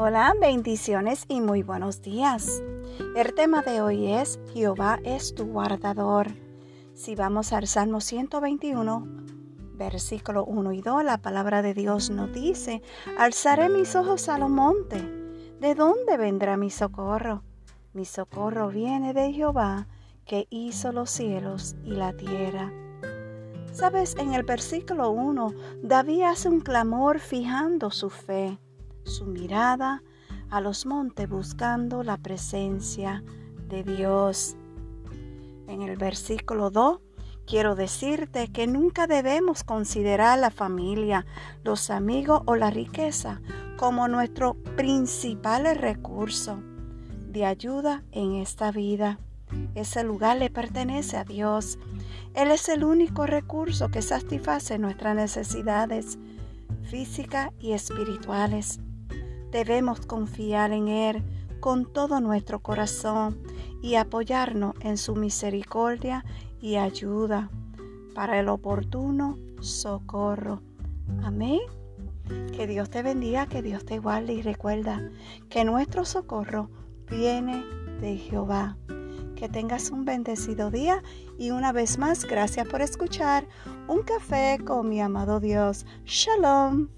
Hola, bendiciones y muy buenos días. El tema de hoy es Jehová es tu guardador. Si vamos al Salmo 121, versículo 1 y 2, la palabra de Dios nos dice, alzaré mis ojos a los montes. ¿De dónde vendrá mi socorro? Mi socorro viene de Jehová, que hizo los cielos y la tierra. Sabes, en el versículo 1, David hace un clamor fijando su fe su mirada a los montes buscando la presencia de Dios. En el versículo 2 quiero decirte que nunca debemos considerar la familia, los amigos o la riqueza como nuestro principal recurso de ayuda en esta vida. Ese lugar le pertenece a Dios. Él es el único recurso que satisface nuestras necesidades físicas y espirituales. Debemos confiar en Él con todo nuestro corazón y apoyarnos en su misericordia y ayuda para el oportuno socorro. Amén. Que Dios te bendiga, que Dios te guarde y recuerda que nuestro socorro viene de Jehová. Que tengas un bendecido día y una vez más gracias por escuchar un café con mi amado Dios. Shalom.